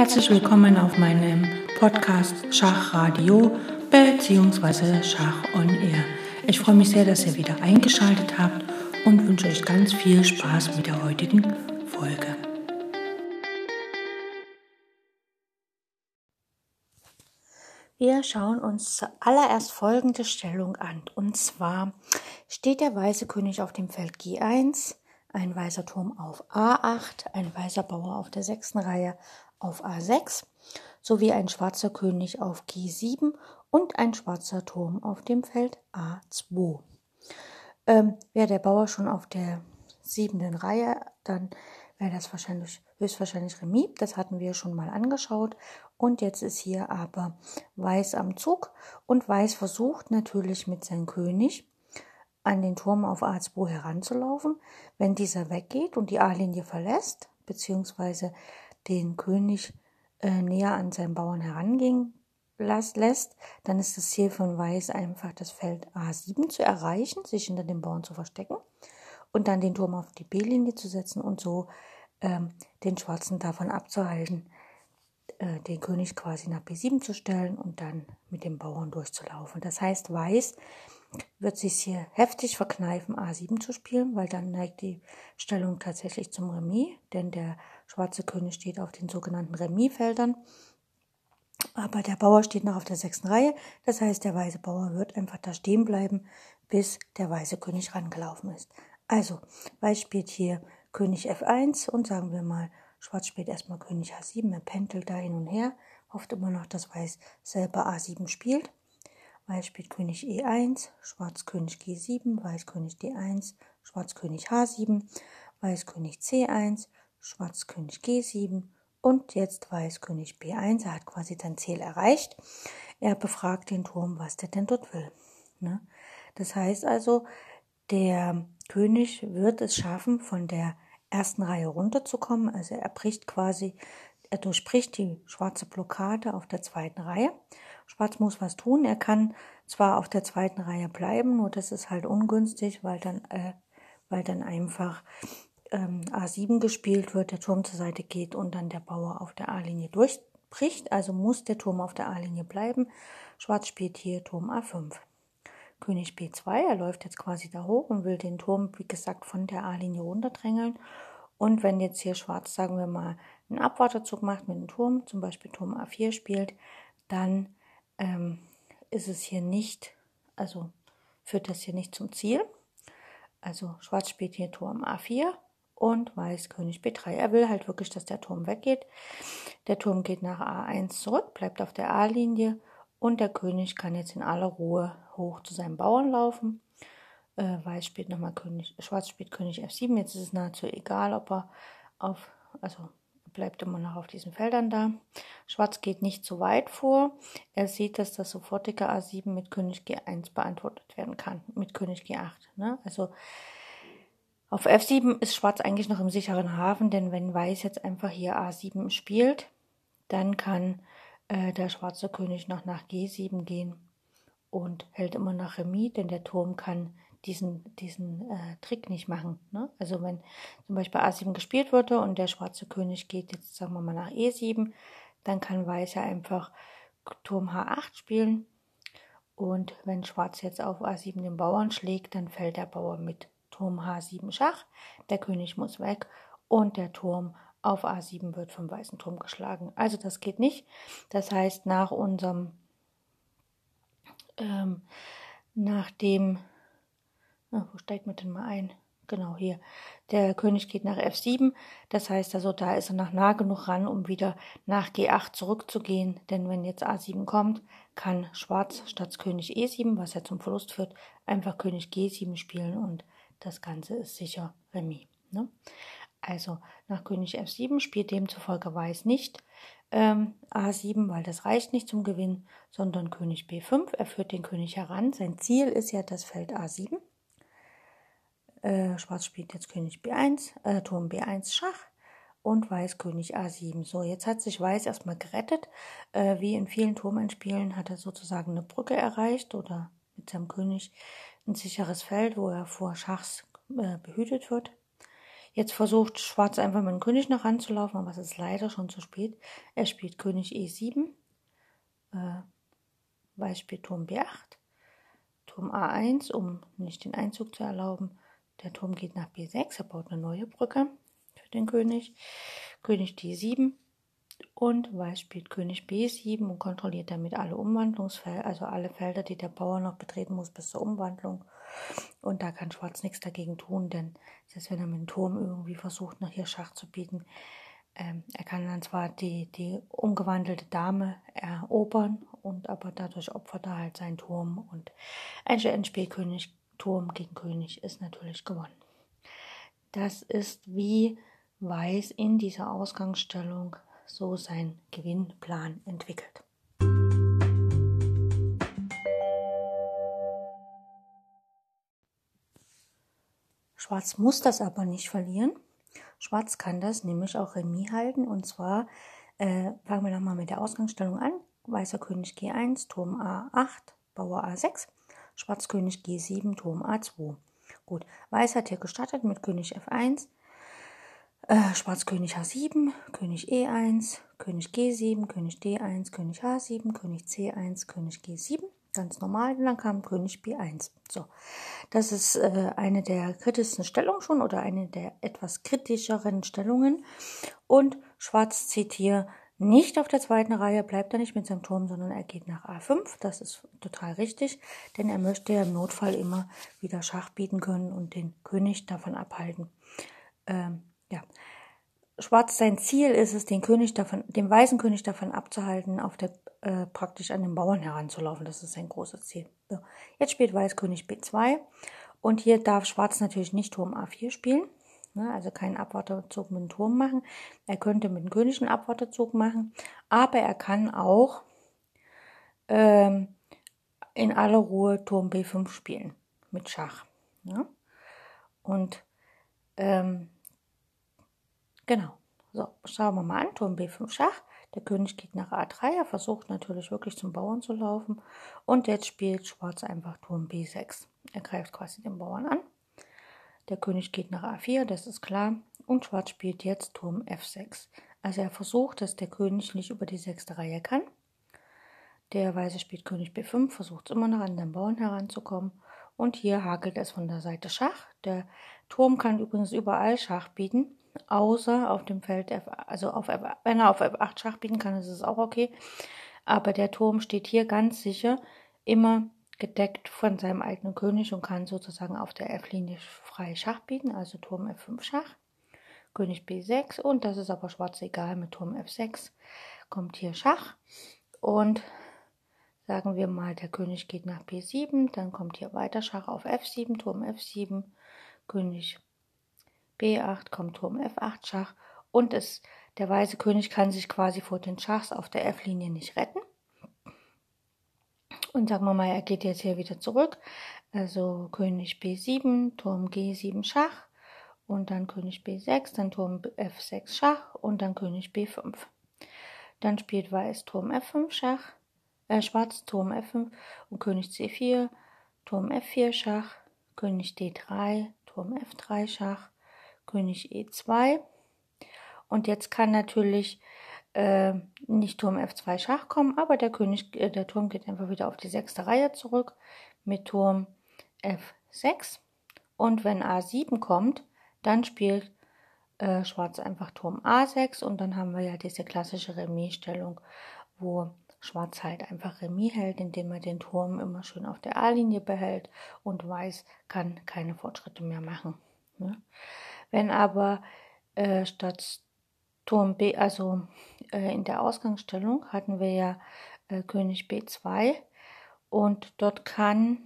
Herzlich willkommen auf meinem Podcast Schachradio bzw. Schach on Air. Ich freue mich sehr, dass ihr wieder eingeschaltet habt und wünsche euch ganz viel Spaß mit der heutigen Folge. Wir schauen uns zuallererst folgende Stellung an. Und zwar steht der weiße König auf dem Feld G1, ein weißer Turm auf A8, ein weißer Bauer auf der sechsten Reihe auf A6 sowie ein schwarzer König auf G7 und ein schwarzer Turm auf dem Feld A2. Ähm, wäre der Bauer schon auf der siebenden Reihe, dann wäre das wahrscheinlich höchstwahrscheinlich Remis. Das hatten wir schon mal angeschaut. Und jetzt ist hier aber Weiß am Zug und Weiß versucht natürlich mit seinem König an den Turm auf A2 heranzulaufen. Wenn dieser weggeht und die A-Linie verlässt, beziehungsweise den König äh, näher an seinen Bauern herangehen lässt, dann ist das Ziel von Weiß einfach das Feld A7 zu erreichen, sich hinter dem Bauern zu verstecken und dann den Turm auf die B-Linie zu setzen und so ähm, den Schwarzen davon abzuhalten, äh, den König quasi nach B7 zu stellen und dann mit dem Bauern durchzulaufen. Das heißt, Weiß wird sich hier heftig verkneifen, A7 zu spielen, weil dann neigt die Stellung tatsächlich zum Remis, denn der schwarze König steht auf den sogenannten Remisfeldern. Aber der Bauer steht noch auf der sechsten Reihe, das heißt, der weiße Bauer wird einfach da stehen bleiben, bis der weiße König rangelaufen ist. Also, Weiß spielt hier König F1 und sagen wir mal, Schwarz spielt erstmal König H7, er pendelt da hin und her, hofft immer noch, dass Weiß selber A7 spielt. Weiß spielt König E1, Schwarz König G7, Weiß König D1, Schwarz König H7, Weiß König C1, Schwarz König G7 und jetzt Weiß König B1. Er hat quasi sein Ziel erreicht. Er befragt den Turm, was der denn dort will. Ne? Das heißt also, der König wird es schaffen, von der ersten Reihe runterzukommen. Also er bricht quasi, er durchbricht die schwarze Blockade auf der zweiten Reihe. Schwarz muss was tun. Er kann zwar auf der zweiten Reihe bleiben, nur das ist halt ungünstig, weil dann, äh, weil dann einfach ähm, A7 gespielt wird, der Turm zur Seite geht und dann der Bauer auf der A-Linie durchbricht. Also muss der Turm auf der A-Linie bleiben. Schwarz spielt hier Turm A5. König B2, er läuft jetzt quasi da hoch und will den Turm, wie gesagt, von der A-Linie runterdrängeln. Und wenn jetzt hier Schwarz, sagen wir mal, einen Abwarterzug macht mit dem Turm, zum Beispiel Turm A4 spielt, dann ähm, ist es hier nicht, also führt das hier nicht zum Ziel. Also Schwarz spielt hier Turm A4 und Weiß König B3. Er will halt wirklich, dass der Turm weggeht. Der Turm geht nach A1 zurück, bleibt auf der A-Linie und der König kann jetzt in aller Ruhe hoch zu seinem Bauern laufen. Äh, Weiß spielt nochmal König, Schwarz spielt König F7. Jetzt ist es nahezu egal, ob er auf, also bleibt immer noch auf diesen Feldern da. Schwarz geht nicht so weit vor. Er sieht, dass das sofortige A7 mit König G1 beantwortet werden kann, mit König G8. Ne? Also auf F7 ist Schwarz eigentlich noch im sicheren Hafen, denn wenn Weiß jetzt einfach hier A7 spielt, dann kann äh, der schwarze König noch nach G7 gehen und hält immer noch Remis, denn der Turm kann diesen, diesen äh, Trick nicht machen. Ne? Also wenn zum Beispiel A7 gespielt wurde und der schwarze König geht jetzt, sagen wir mal, nach E7, dann kann Weiß ja einfach Turm H8 spielen. Und wenn Schwarz jetzt auf A7 den Bauern schlägt, dann fällt der Bauer mit Turm H7 Schach. Der König muss weg und der Turm auf A7 wird vom weißen Turm geschlagen. Also das geht nicht. Das heißt, nach unserem, ähm, nach dem wo steigt man denn mal ein? Genau hier. Der König geht nach F7. Das heißt also, da ist er noch nah genug ran, um wieder nach G8 zurückzugehen. Denn wenn jetzt A7 kommt, kann Schwarz statt König E7, was ja zum Verlust führt, einfach König G7 spielen und das Ganze ist sicher Remis. Ne? Also nach König F7 spielt demzufolge Weiß nicht ähm, A7, weil das reicht nicht zum Gewinn, sondern König B5. Er führt den König heran. Sein Ziel ist ja das Feld A7. Äh, Schwarz spielt jetzt König B1, äh, Turm B1 Schach und Weiß König A7. So, jetzt hat sich Weiß erstmal gerettet. Äh, wie in vielen Turmendspielen hat er sozusagen eine Brücke erreicht oder mit seinem König ein sicheres Feld, wo er vor Schachs äh, behütet wird. Jetzt versucht Schwarz einfach mit dem König noch ranzulaufen, aber es ist leider schon zu spät. Er spielt König E7, äh, Weiß spielt Turm B8, Turm A1, um nicht den Einzug zu erlauben. Der Turm geht nach B6, er baut eine neue Brücke für den König. König D7 und Weiß spielt König B7 und kontrolliert damit alle Umwandlungsfelder, also alle Felder, die der Bauer noch betreten muss bis zur Umwandlung. Und da kann Schwarz nichts dagegen tun, denn selbst wenn er mit dem Turm irgendwie versucht, nach hier Schach zu bieten, ähm, er kann dann zwar die, die umgewandelte Dame erobern, und aber dadurch opfert er halt seinen Turm. Und ein Endspiel König, Turm gegen König ist natürlich gewonnen. Das ist wie Weiß in dieser Ausgangsstellung so seinen Gewinnplan entwickelt. Schwarz muss das aber nicht verlieren. Schwarz kann das nämlich auch Remis halten. Und zwar äh, fangen wir nochmal mit der Ausgangsstellung an. Weißer König G1, Turm A8, Bauer A6, Schwarz König G7, Turm A2. Gut, Weiß hat hier gestartet mit König F1, äh, Schwarz König H7, König E1, König G7, König D1, König H7, König C1, König G7 ganz normal. Und dann kam König B1. So, das ist äh, eine der kritischsten Stellungen schon oder eine der etwas kritischeren Stellungen. Und Schwarz zieht hier nicht auf der zweiten Reihe, bleibt er nicht mit seinem Turm, sondern er geht nach A5. Das ist total richtig, denn er möchte ja im Notfall immer wieder Schach bieten können und den König davon abhalten. Ähm, ja, Schwarz sein Ziel ist es, den König davon, den weißen König davon abzuhalten, auf der äh, praktisch an den Bauern heranzulaufen. Das ist sein großes Ziel. So. Jetzt spielt Weiß König B2 und hier darf Schwarz natürlich nicht Turm A4 spielen. Ne, also keinen Abwartezug mit dem Turm machen. Er könnte mit dem König einen Abwartezug machen, aber er kann auch ähm, in aller Ruhe Turm B5 spielen mit Schach. Ne? Und ähm, genau. So, schauen wir mal an. Turm B5 Schach. Der König geht nach A3. Er versucht natürlich wirklich zum Bauern zu laufen. Und jetzt spielt Schwarz einfach Turm B6. Er greift quasi den Bauern an. Der König geht nach A4, das ist klar. Und Schwarz spielt jetzt Turm F6. Also er versucht, dass der König nicht über die sechste Reihe kann. Der Weiße spielt König B5, versucht immer noch an den Bauern heranzukommen. Und hier hakelt es von der Seite Schach. Der Turm kann übrigens überall Schach bieten außer auf dem Feld F, also auf F, wenn er auf F8 Schach bieten kann, ist es auch okay. Aber der Turm steht hier ganz sicher immer gedeckt von seinem eigenen König und kann sozusagen auf der F-Linie frei Schach bieten, also Turm F5 Schach, König B6 und das ist aber schwarz egal, mit Turm F6 kommt hier Schach und sagen wir mal, der König geht nach B7, dann kommt hier weiter Schach auf F7, Turm F7, König B8 kommt Turm F8 Schach und es, der weiße König kann sich quasi vor den Schachs auf der F-Linie nicht retten. Und sagen wir mal, er geht jetzt hier wieder zurück. Also König B7, Turm G7 Schach und dann König B6, dann Turm F6 Schach und dann König B5. Dann spielt Weiß Turm F5 Schach, äh, Schwarz Turm F5 und König C4, Turm F4 Schach, König D3, Turm F3 Schach, König E2. Und jetzt kann natürlich äh, nicht Turm F2 Schach kommen, aber der König, äh, der Turm geht einfach wieder auf die sechste Reihe zurück mit Turm F6. Und wenn A7 kommt, dann spielt äh, Schwarz einfach Turm A6 und dann haben wir ja diese klassische Remis-Stellung, wo Schwarz halt einfach Remis hält, indem er den Turm immer schön auf der A-Linie behält und Weiß kann keine Fortschritte mehr machen. Ne? Wenn aber äh, statt Turm B, also äh, in der Ausgangsstellung hatten wir ja äh, König B2 und dort kann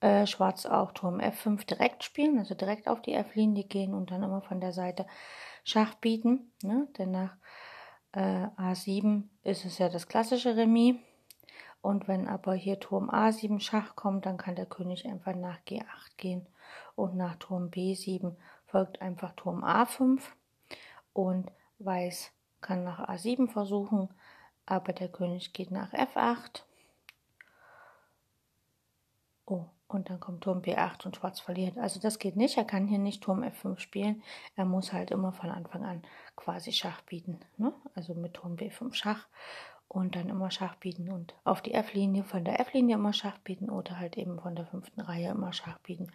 äh, Schwarz auch Turm F5 direkt spielen, also direkt auf die F-Linie gehen und dann immer von der Seite Schach bieten. Ne? Denn nach äh, A7 ist es ja das klassische Remis. Und wenn aber hier Turm A7 Schach kommt, dann kann der König einfach nach G8 gehen und nach Turm B7 folgt einfach Turm A5 und Weiß kann nach A7 versuchen, aber der König geht nach F8. Oh, und dann kommt Turm B8 und Schwarz verliert. Also das geht nicht. Er kann hier nicht Turm F5 spielen. Er muss halt immer von Anfang an quasi Schach bieten. Ne? Also mit Turm B5 Schach und dann immer Schach bieten und auf die F-Linie, von der F-Linie immer Schach bieten oder halt eben von der fünften Reihe immer Schach bieten.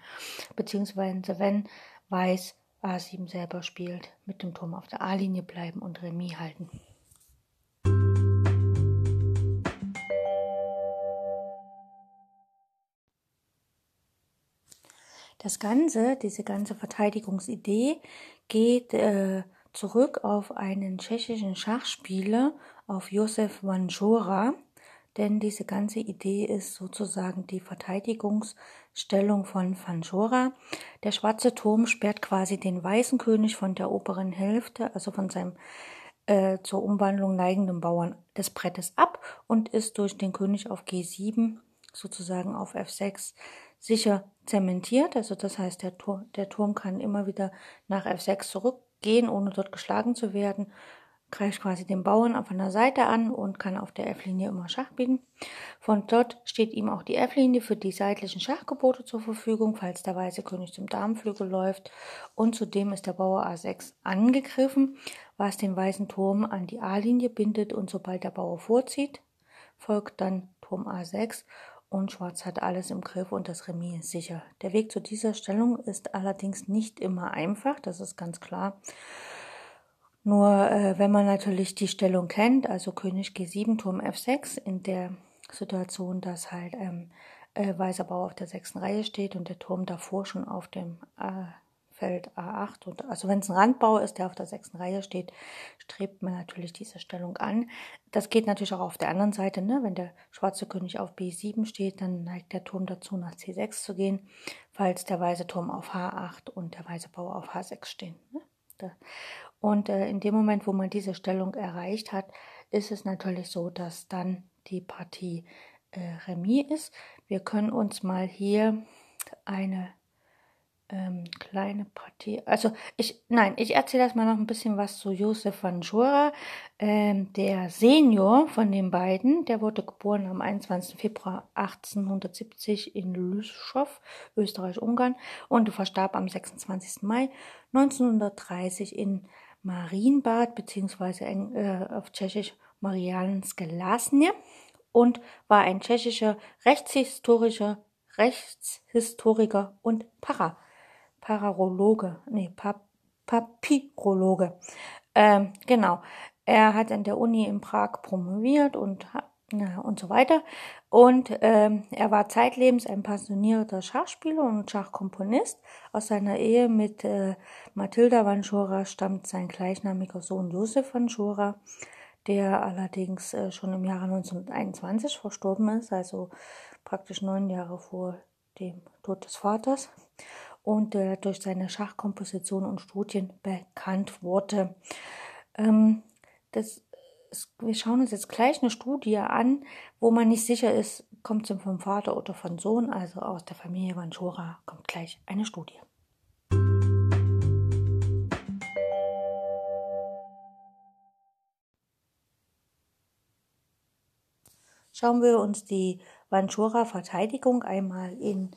Beziehungsweise wenn Weiß A7 selber spielt, mit dem Turm auf der A-Linie bleiben und Remis halten. Das Ganze, diese ganze Verteidigungsidee geht äh, zurück auf einen tschechischen Schachspieler, auf Josef Vanjora, denn diese ganze Idee ist sozusagen die Verteidigungsstellung von Vanjora. Der schwarze Turm sperrt quasi den weißen König von der oberen Hälfte, also von seinem äh, zur Umwandlung neigenden Bauern des Brettes ab und ist durch den König auf G7 sozusagen auf F6 sicher zementiert. Also das heißt, der, Tur der Turm kann immer wieder nach F6 zurückgehen, ohne dort geschlagen zu werden. Greift quasi den Bauern von der Seite an und kann auf der F-Linie immer Schach bieten. Von dort steht ihm auch die F-Linie für die seitlichen Schachgebote zur Verfügung, falls der weiße König zum Damenflügel läuft. Und zudem ist der Bauer A6 angegriffen, was den weißen Turm an die A-Linie bindet und sobald der Bauer vorzieht, folgt dann Turm A6 und Schwarz hat alles im Griff und das Remis ist sicher. Der Weg zu dieser Stellung ist allerdings nicht immer einfach, das ist ganz klar. Nur äh, wenn man natürlich die Stellung kennt, also König G7, Turm F6, in der Situation, dass halt ähm, äh, weißer Bauer auf der sechsten Reihe steht und der Turm davor schon auf dem äh, Feld A8. Und also wenn es ein Randbau ist, der auf der sechsten Reihe steht, strebt man natürlich diese Stellung an. Das geht natürlich auch auf der anderen Seite. Ne? Wenn der schwarze König auf B7 steht, dann neigt der Turm dazu, nach C6 zu gehen, falls der weiße Turm auf H8 und der weiße Bauer auf H6 stehen. Ne? Und äh, in dem Moment, wo man diese Stellung erreicht hat, ist es natürlich so, dass dann die Partie äh, Remis ist. Wir können uns mal hier eine ähm, kleine Partie. Also ich, nein, ich erzähle erstmal noch ein bisschen was zu Josef van Jura. Ähm, der Senior von den beiden, der wurde geboren am 21. Februar 1870 in Lüschow, Österreich-Ungarn und verstarb am 26. Mai 1930 in Marienbad, beziehungsweise äh, auf Tschechisch Marianske Lasnie und war ein tschechischer rechtshistorischer Rechtshistoriker und Para Pararologe, nee, Pap Papyrologe. Ähm, genau. Er hat an der Uni in Prag promoviert und ja, und so weiter. Und ähm, er war zeitlebens ein passionierter Schachspieler und Schachkomponist. Aus seiner Ehe mit äh, Mathilda Vanschura stammt sein gleichnamiger Sohn Josef Vanschura, der allerdings äh, schon im Jahre 1921 verstorben ist, also praktisch neun Jahre vor dem Tod des Vaters und äh, durch seine Schachkomposition und Studien bekannt wurde. Ähm, das, wir schauen uns jetzt gleich eine Studie an, wo man nicht sicher ist, kommt sie vom Vater oder von Sohn, also aus der Familie Vanchora kommt gleich eine Studie. Schauen wir uns die Vanchura-Verteidigung einmal in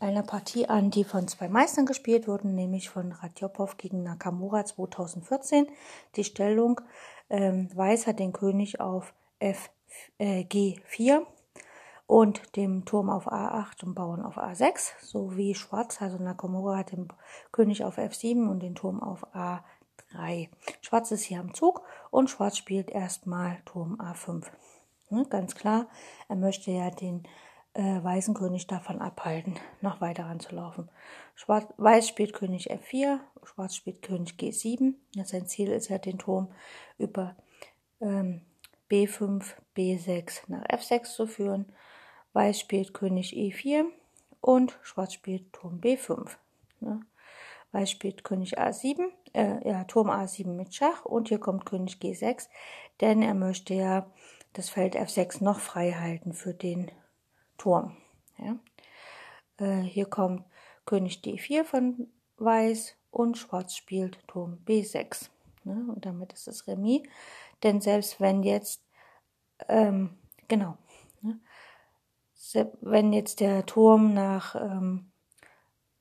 einer Partie an, die von zwei Meistern gespielt wurden, nämlich von Radjopov gegen Nakamura 2014. Die Stellung ähm, Weiß hat den König auf F, äh, G4 und dem Turm auf A8 und Bauern auf A6, sowie Schwarz, also Nakamura hat den König auf F7 und den Turm auf A3. Schwarz ist hier am Zug und Schwarz spielt erstmal Turm A5. Ne, ganz klar, er möchte ja den äh, weißen König davon abhalten, noch weiter ranzulaufen. Schwarz, Weiß spielt König F4, Schwarz spielt König G7. Ja, sein Ziel ist ja, den Turm über ähm, B5, B6 nach F6 zu führen. Weiß spielt König E4 und Schwarz spielt Turm B5. Ne? Weiß spielt König A7, äh, ja, Turm A7 mit Schach und hier kommt König G6, denn er möchte ja das Feld F6 noch frei halten für den Turm. Ja. Äh, hier kommt König D4 von Weiß und Schwarz spielt Turm B6. Ne? Und damit ist es Remis. Denn selbst wenn jetzt, ähm, genau, ne? wenn jetzt der Turm nach, ähm,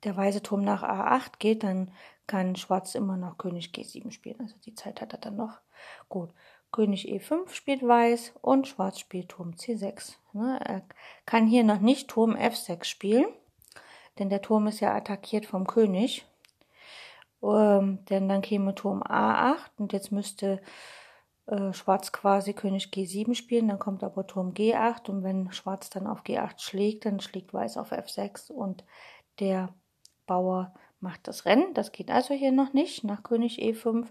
der weiße Turm nach A8 geht, dann kann Schwarz immer noch König G7 spielen. Also die Zeit hat er dann noch. Gut. König E5 spielt Weiß und Schwarz spielt Turm C6. Ne, er kann hier noch nicht Turm F6 spielen, denn der Turm ist ja attackiert vom König. Ähm, denn dann käme Turm A8 und jetzt müsste äh, Schwarz quasi König G7 spielen, dann kommt aber Turm G8 und wenn Schwarz dann auf G8 schlägt, dann schlägt Weiß auf F6 und der Bauer macht das Rennen. Das geht also hier noch nicht nach König E5.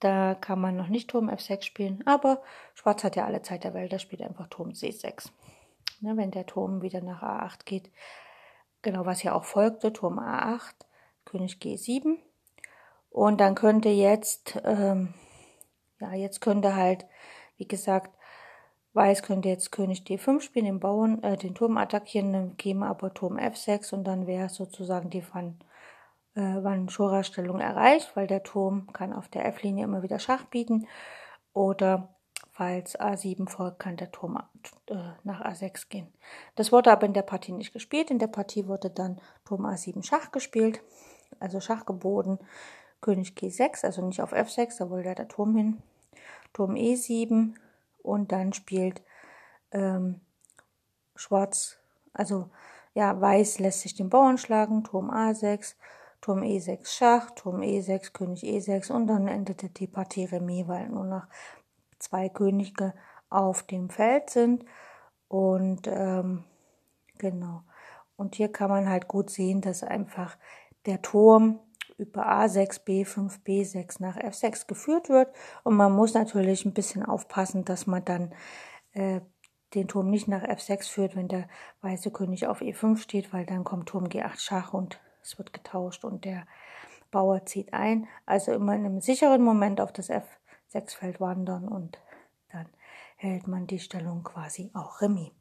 Da kann man noch nicht Turm F6 spielen, aber Schwarz hat ja alle Zeit der Welt, da spielt einfach Turm C6. Ne, wenn der Turm wieder nach A8 geht, genau was ja auch folgte, Turm A8, König G7. Und dann könnte jetzt, ähm, ja, jetzt könnte halt, wie gesagt, Weiß könnte jetzt König D5 spielen, den Bauern, äh, den Turm attackieren, dann käme aber Turm F6 und dann wäre sozusagen die Van äh, wann Schora-Stellung erreicht, weil der Turm kann auf der F-Linie immer wieder Schach bieten. Oder falls A7 folgt, kann der Turm äh, nach A6 gehen. Das wurde aber in der Partie nicht gespielt. In der Partie wurde dann Turm A7 Schach gespielt, also Schach geboten. König G6, also nicht auf F6, da wollte der Turm hin. Turm E7 und dann spielt ähm, Schwarz, also ja, Weiß lässt sich den Bauern schlagen, Turm A6, Turm E6 Schach, Turm E6, König E6 und dann endete die Partie Remis, weil nur noch zwei Könige auf dem Feld sind. Und ähm, genau. Und hier kann man halt gut sehen, dass einfach der Turm über A6, B5, B6 nach F6 geführt wird. Und man muss natürlich ein bisschen aufpassen, dass man dann äh, den Turm nicht nach F6 führt, wenn der weiße König auf E5 steht, weil dann kommt Turm G8 Schach und es wird getauscht und der Bauer zieht ein. Also immer in einem sicheren Moment auf das F6-Feld wandern und dann hält man die Stellung quasi auch Remis.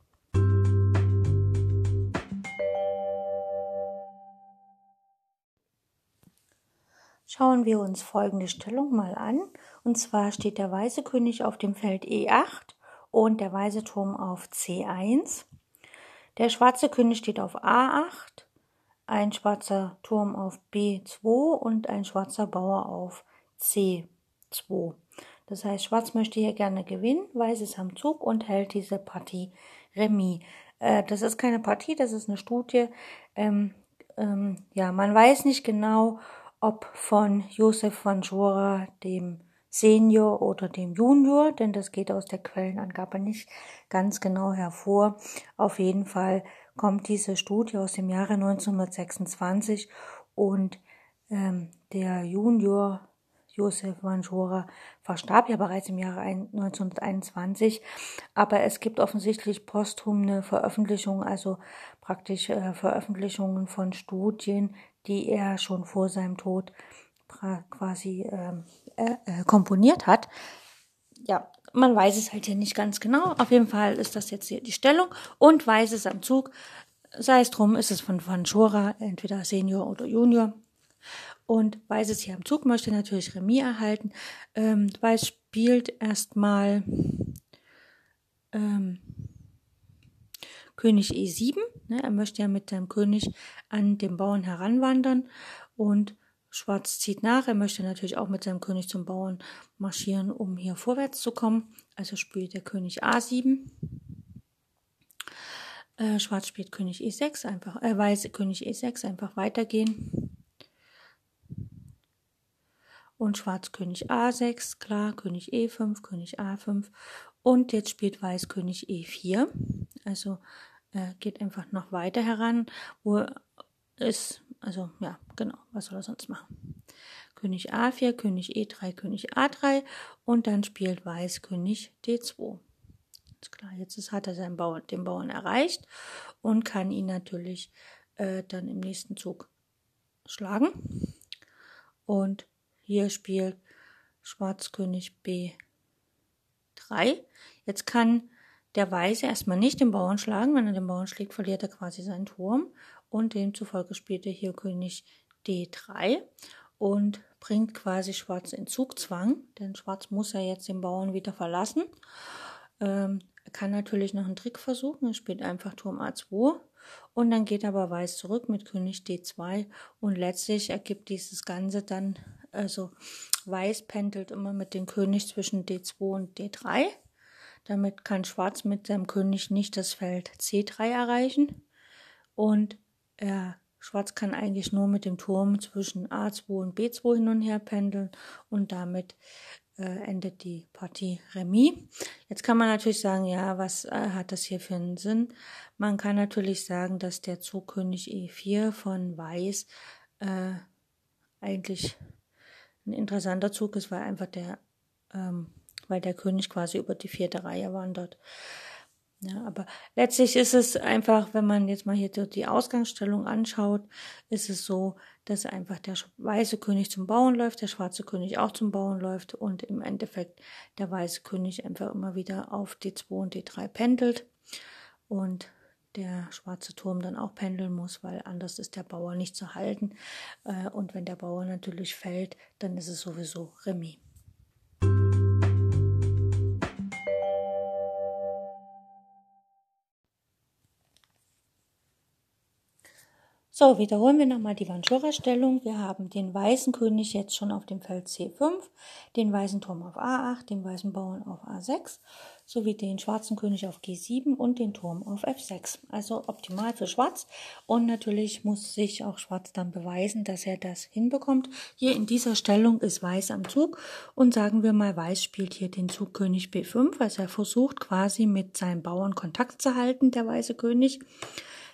Schauen wir uns folgende Stellung mal an. Und zwar steht der weiße König auf dem Feld E8 und der weiße Turm auf C1. Der schwarze König steht auf A8 ein schwarzer Turm auf B2 und ein schwarzer Bauer auf C2. Das heißt, Schwarz möchte hier gerne gewinnen, Weiß ist am Zug und hält diese Partie Remis. Äh, das ist keine Partie, das ist eine Studie. Ähm, ähm, ja, man weiß nicht genau, ob von Josef von Jura, dem Senior oder dem Junior, denn das geht aus der Quellenangabe nicht ganz genau hervor. Auf jeden Fall kommt diese Studie aus dem Jahre 1926 und ähm, der Junior Josef Vanjora verstarb ja bereits im Jahre 1921, aber es gibt offensichtlich posthumne Veröffentlichungen, also praktisch äh, Veröffentlichungen von Studien, die er schon vor seinem Tod quasi ähm, äh, äh, komponiert hat. Ja, man weiß es halt hier nicht ganz genau. Auf jeden Fall ist das jetzt hier die Stellung und weiß es am Zug. Sei es drum, ist es von Van Schora, entweder Senior oder Junior. Und Weiß es hier am Zug möchte natürlich Remis erhalten. Ähm, Weiß spielt erstmal ähm, König E7. Ne? Er möchte ja mit seinem König an den Bauern heranwandern und Schwarz zieht nach. Er möchte natürlich auch mit seinem König zum Bauern marschieren, um hier vorwärts zu kommen. Also spielt der König A7. Äh, Schwarz spielt König E6, einfach, äh, Weiß König E6, einfach weitergehen. Und Schwarz König A6, klar, König E5, König A5. Und jetzt spielt Weiß König E4. Also äh, geht einfach noch weiter heran, wo es also ja, genau, was soll er sonst machen? König A4, König E3, König A3 und dann spielt Weiß König D2. Ist klar, jetzt hat er seinen Bauern, den Bauern erreicht und kann ihn natürlich äh, dann im nächsten Zug schlagen. Und hier spielt Schwarz König B3. Jetzt kann der Weiße erstmal nicht den Bauern schlagen. Wenn er den Bauern schlägt, verliert er quasi seinen Turm und demzufolge spielt er hier König D3 und bringt quasi Schwarz in Zugzwang, denn Schwarz muss ja jetzt den Bauern wieder verlassen. ähm, kann natürlich noch einen Trick versuchen. Er spielt einfach Turm A2 und dann geht aber Weiß zurück mit König D2 und letztlich ergibt dieses Ganze dann, also Weiß pendelt immer mit dem König zwischen D2 und D3. Damit kann Schwarz mit seinem König nicht das Feld C3 erreichen und er Schwarz kann eigentlich nur mit dem Turm zwischen A2 und B2 hin und her pendeln und damit äh, endet die Partie Remis. Jetzt kann man natürlich sagen, ja, was äh, hat das hier für einen Sinn? Man kann natürlich sagen, dass der Zug König E4 von Weiß äh, eigentlich ein interessanter Zug ist, weil einfach der, ähm, weil der König quasi über die vierte Reihe wandert. Ja, aber letztlich ist es einfach, wenn man jetzt mal hier die Ausgangsstellung anschaut, ist es so, dass einfach der weiße König zum Bauen läuft, der schwarze König auch zum Bauen läuft und im Endeffekt der weiße König einfach immer wieder auf D2 und D3 pendelt und der schwarze Turm dann auch pendeln muss, weil anders ist der Bauer nicht zu halten. Äh, und wenn der Bauer natürlich fällt, dann ist es sowieso Remis. So, wiederholen wir nochmal die Vanchura-Stellung. Wir haben den weißen König jetzt schon auf dem Feld C5, den weißen Turm auf A8, den weißen Bauern auf A6, sowie den schwarzen König auf G7 und den Turm auf F6. Also optimal für Schwarz. Und natürlich muss sich auch Schwarz dann beweisen, dass er das hinbekommt. Hier in dieser Stellung ist Weiß am Zug und sagen wir mal, Weiß spielt hier den Zug König B5, also er versucht quasi mit seinem Bauern Kontakt zu halten, der weiße König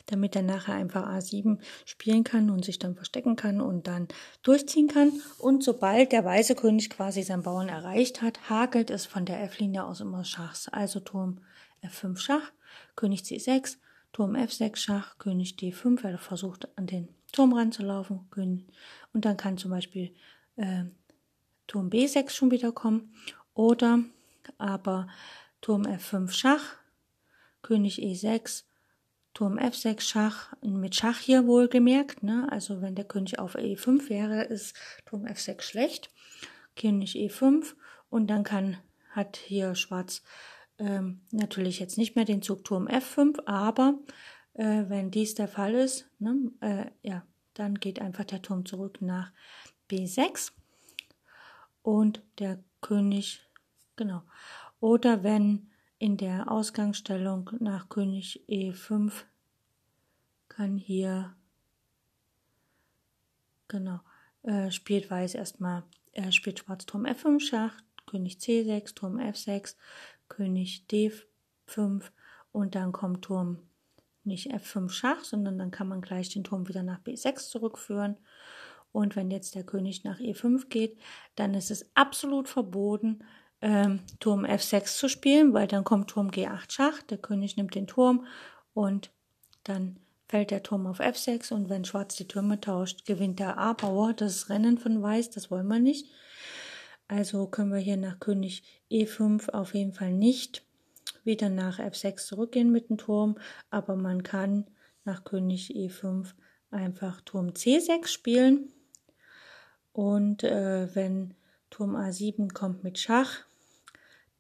damit er nachher einfach A7 spielen kann und sich dann verstecken kann und dann durchziehen kann. Und sobald der weiße König quasi seinen Bauern erreicht hat, hakelt es von der F-Linie aus immer Schachs. Also Turm F5 Schach, König C6, Turm F6 Schach, König D5, weil er versucht an den Turm ranzulaufen. Und dann kann zum Beispiel äh, Turm B6 schon wieder kommen. Oder aber Turm F5 Schach, König E6, Turm F6 Schach, mit Schach hier wohlgemerkt, ne? also wenn der König auf E5 wäre, ist Turm F6 schlecht. König E5 und dann kann, hat hier Schwarz ähm, natürlich jetzt nicht mehr den Zug Turm F5, aber äh, wenn dies der Fall ist, ne, äh, ja, dann geht einfach der Turm zurück nach B6 und der König, genau. Oder wenn in der Ausgangsstellung nach König E5 kann hier, genau, äh, spielt Weiß erstmal, äh, spielt Schwarz Turm F5 Schach, König C6, Turm F6, König D5 und dann kommt Turm nicht F5 Schach, sondern dann kann man gleich den Turm wieder nach B6 zurückführen. Und wenn jetzt der König nach E5 geht, dann ist es absolut verboten, ähm, Turm F6 zu spielen, weil dann kommt Turm G8 Schach, der König nimmt den Turm und dann fällt der Turm auf F6 und wenn Schwarz die Türme tauscht, gewinnt der A-Bauer das Rennen von Weiß, das wollen wir nicht. Also können wir hier nach König E5 auf jeden Fall nicht wieder nach F6 zurückgehen mit dem Turm, aber man kann nach König E5 einfach Turm C6 spielen und äh, wenn Turm A7 kommt mit Schach,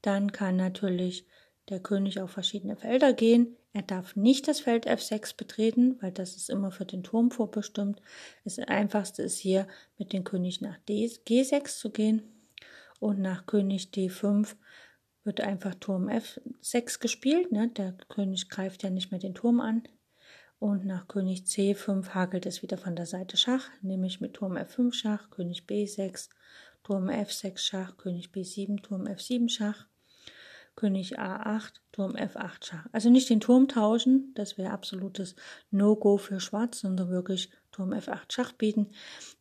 dann kann natürlich der König auf verschiedene Felder gehen. Er darf nicht das Feld F6 betreten, weil das ist immer für den Turm vorbestimmt. Das einfachste ist hier mit dem König nach D, G6 zu gehen und nach König D5 wird einfach Turm F6 gespielt. Ne? Der König greift ja nicht mehr den Turm an. Und nach König C5 hakelt es wieder von der Seite Schach, nämlich mit Turm F5 Schach, König B6, Turm F6 Schach, König B7, Turm F7 Schach. König A8, Turm F8 Schach. Also nicht den Turm tauschen, das wäre absolutes No-Go für Schwarz, sondern wirklich Turm F8 Schach bieten.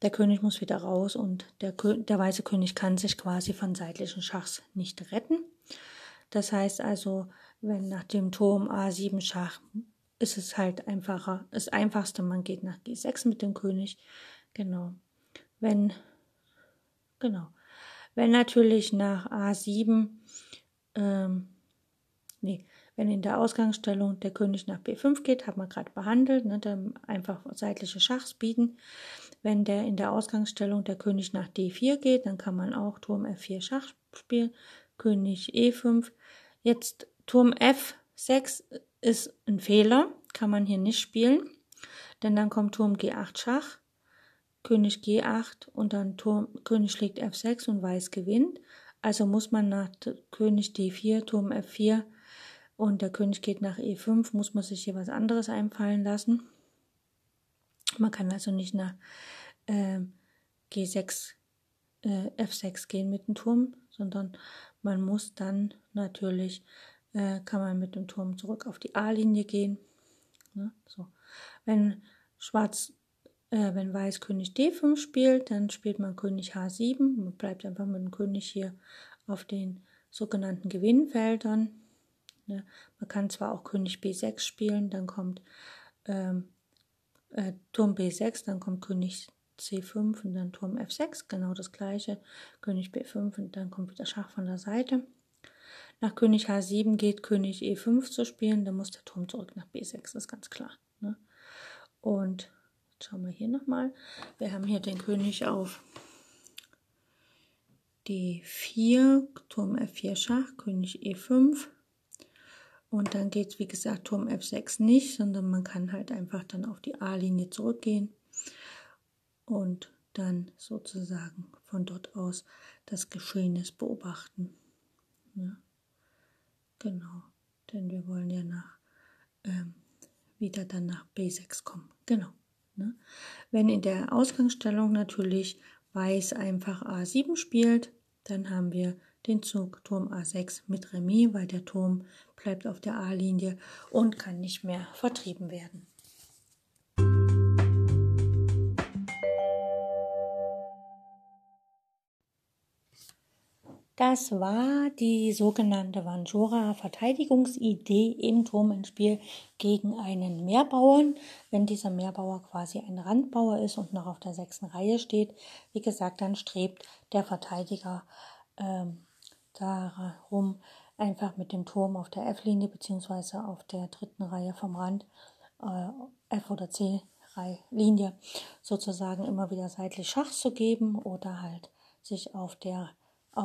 Der König muss wieder raus und der, der weiße König kann sich quasi von seitlichen Schachs nicht retten. Das heißt also, wenn nach dem Turm A7 Schach ist es halt einfacher, das einfachste, man geht nach G6 mit dem König. Genau. Wenn, genau. Wenn natürlich nach A7 ähm, nee, wenn in der Ausgangsstellung der König nach B5 geht, haben wir gerade behandelt, ne, dann einfach seitliche Schachs bieten. Wenn der in der Ausgangsstellung der König nach D4 geht, dann kann man auch Turm F4 Schach spielen, König E5. Jetzt Turm F6 ist ein Fehler, kann man hier nicht spielen, denn dann kommt Turm G8 Schach, König G8 und dann Turm, König schlägt F6 und Weiß gewinnt. Also muss man nach König D4, Turm F4 und der König geht nach E5, muss man sich hier was anderes einfallen lassen. Man kann also nicht nach äh, G6, äh, F6 gehen mit dem Turm, sondern man muss dann natürlich, äh, kann man mit dem Turm zurück auf die A-Linie gehen. Ne? So. Wenn Schwarz, äh, wenn Weiß König D5 spielt, dann spielt man König H7. Man bleibt einfach mit dem König hier auf den sogenannten Gewinnfeldern. Ne? Man kann zwar auch König B6 spielen, dann kommt ähm, äh, Turm B6, dann kommt König C5 und dann Turm F6, genau das gleiche. König B5 und dann kommt wieder Schach von der Seite. Nach König H7 geht König E5 zu spielen, dann muss der Turm zurück nach B6, das ist ganz klar. Ne? Und schauen wir hier nochmal. Wir haben hier den König auf D4, Turm F4 Schach, König E5. Und dann geht es, wie gesagt, Turm F6 nicht, sondern man kann halt einfach dann auf die A-Linie zurückgehen und dann sozusagen von dort aus das Geschehnis beobachten. Ja. Genau, denn wir wollen ja nach, ähm, wieder dann nach B6 kommen. Genau. Ne? Wenn in der Ausgangsstellung natürlich Weiß einfach A7 spielt, dann haben wir den Zug Turm A6 mit Remis, weil der Turm bleibt auf der A-Linie und kann nicht mehr vertrieben werden. Das war die sogenannte Vanjora-Verteidigungsidee im Turmenspiel gegen einen Mehrbauern, wenn dieser Mehrbauer quasi ein Randbauer ist und noch auf der sechsten Reihe steht. Wie gesagt, dann strebt der Verteidiger ähm, darum, einfach mit dem Turm auf der F-Linie bzw. auf der dritten Reihe vom Rand, äh, F- oder C-Linie, sozusagen immer wieder seitlich Schach zu geben oder halt sich auf der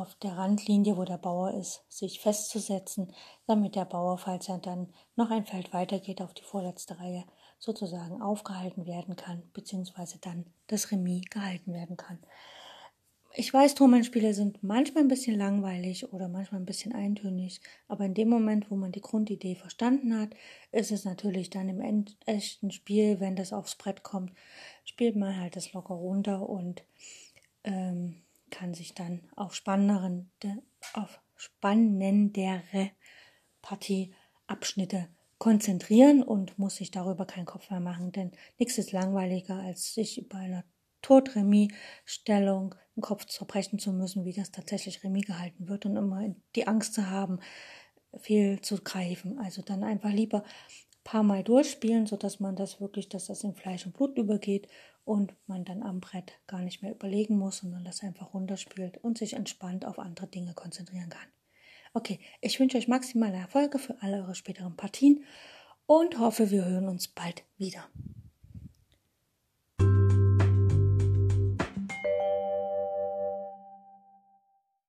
auf der Randlinie, wo der Bauer ist, sich festzusetzen, damit der Bauer, falls er dann noch ein Feld weitergeht auf die vorletzte Reihe, sozusagen aufgehalten werden kann, beziehungsweise dann das Remis gehalten werden kann. Ich weiß, Turmannspiele sind manchmal ein bisschen langweilig oder manchmal ein bisschen eintönig, aber in dem Moment, wo man die Grundidee verstanden hat, ist es natürlich dann im echten Spiel, wenn das aufs Brett kommt, spielt man halt das locker runter und ähm, kann sich dann auf spannendere, auf spannendere Partieabschnitte konzentrieren und muss sich darüber keinen Kopf mehr machen, denn nichts ist langweiliger, als sich bei einer Todremis-Stellung den Kopf zerbrechen zu müssen, wie das tatsächlich Remis gehalten wird und immer die Angst zu haben, viel zu greifen. Also dann einfach lieber paar Mal durchspielen, sodass man das wirklich, dass das in Fleisch und Blut übergeht und man dann am Brett gar nicht mehr überlegen muss, sondern das einfach runterspielt und sich entspannt auf andere Dinge konzentrieren kann. Okay, ich wünsche euch maximale Erfolge für alle eure späteren Partien und hoffe, wir hören uns bald wieder.